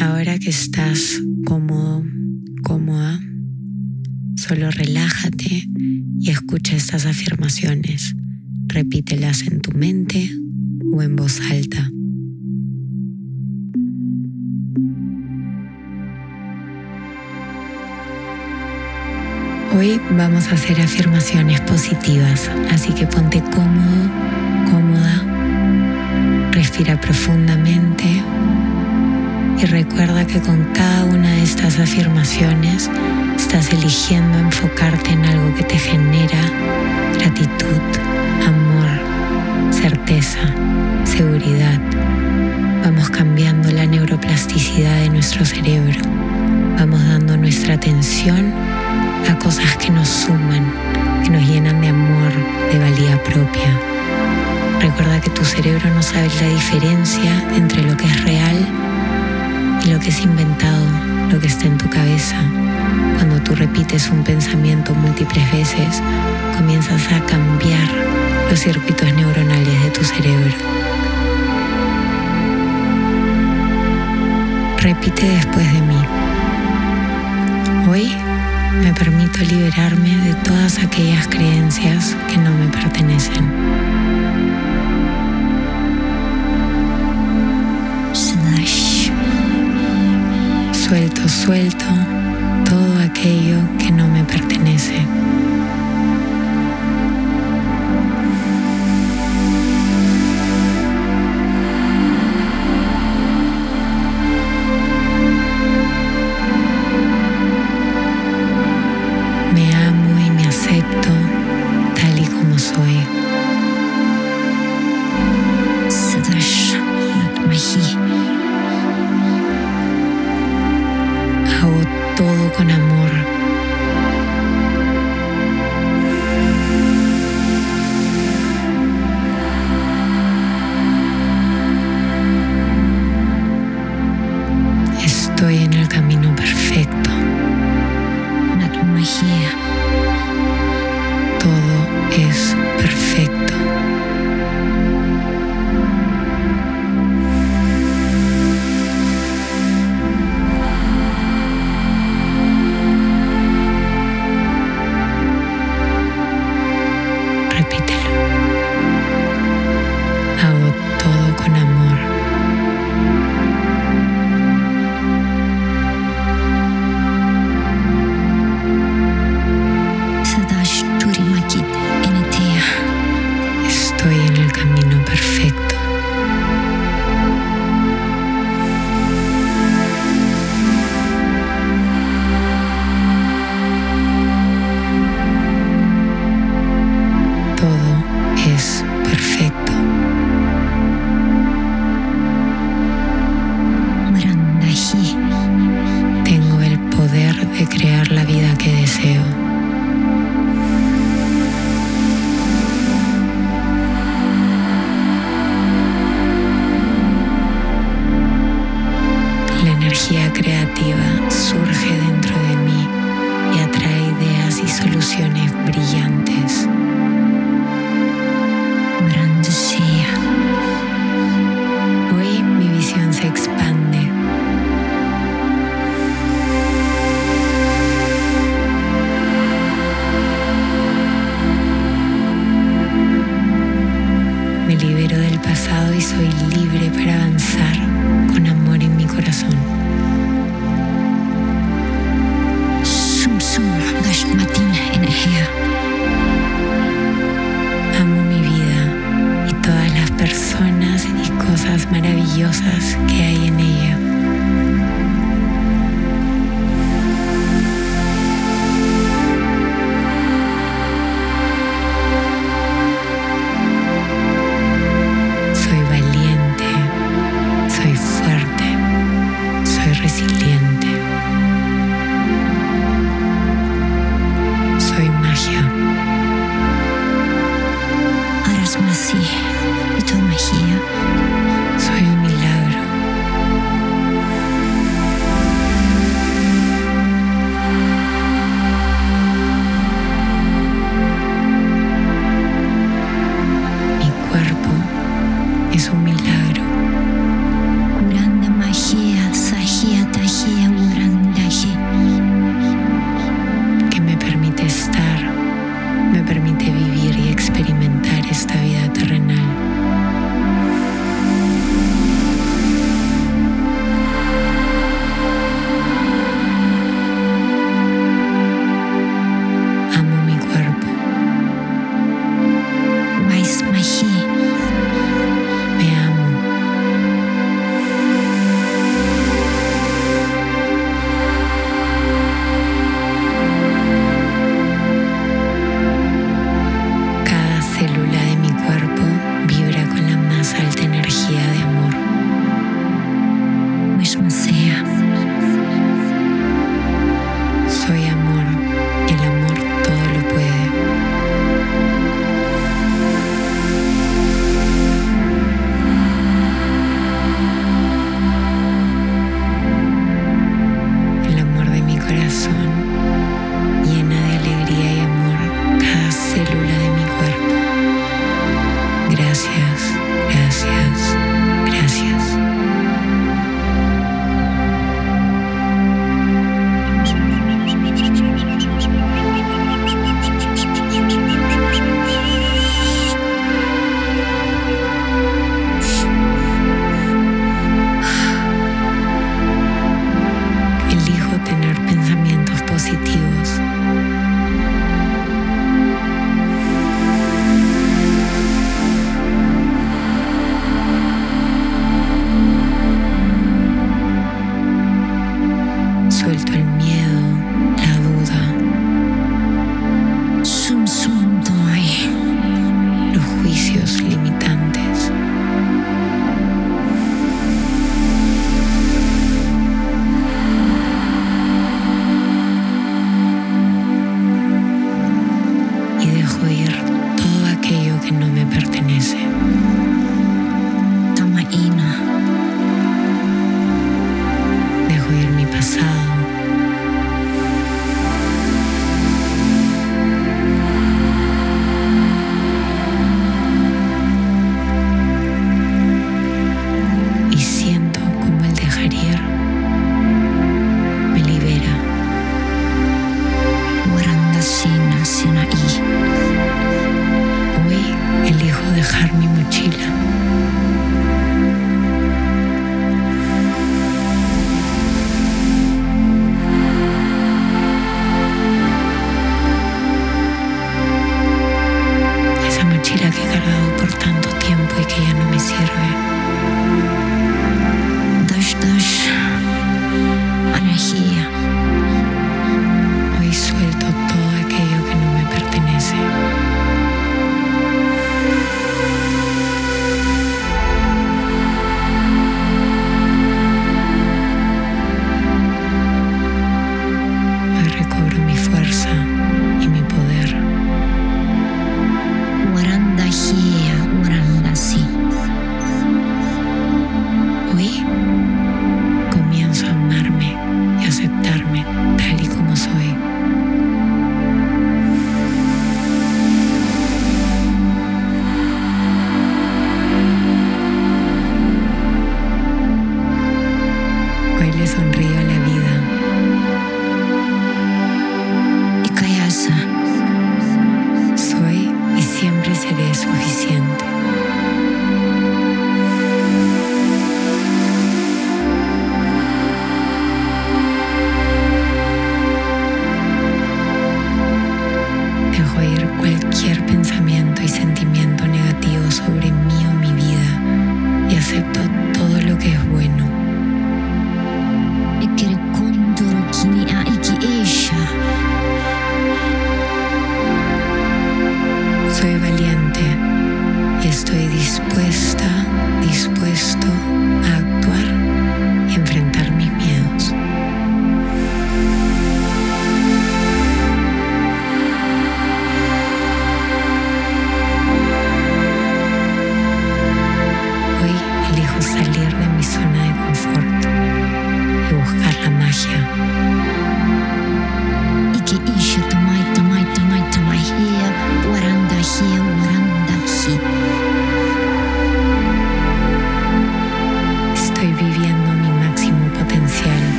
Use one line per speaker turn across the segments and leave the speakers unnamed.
Ahora que estás cómodo, cómoda, solo relájate y escucha estas afirmaciones. Repítelas en tu mente o en voz alta. Hoy vamos a hacer afirmaciones positivas, así que ponte cómodo, cómoda, respira profundamente y recuerda que con cada una de estas afirmaciones estás eligiendo enfocarte en algo que te genera gratitud, amor, certeza, seguridad. Vamos cambiando la neuroplasticidad de nuestro cerebro. Vamos dando nuestra atención a cosas que nos suman, que nos llenan de amor, de valía propia. Recuerda que tu cerebro no sabe la diferencia entre lo que es real y lo que es inventado, lo que está en tu cabeza. Cuando tú repites un pensamiento múltiples veces, comienzas a cambiar los circuitos neuronales de tu cerebro. Repite después de mí. Hoy me permito liberarme de todas aquellas creencias que no me pertenecen. Suelto, suelto todo aquello que no me pertenece. Que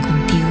contigo,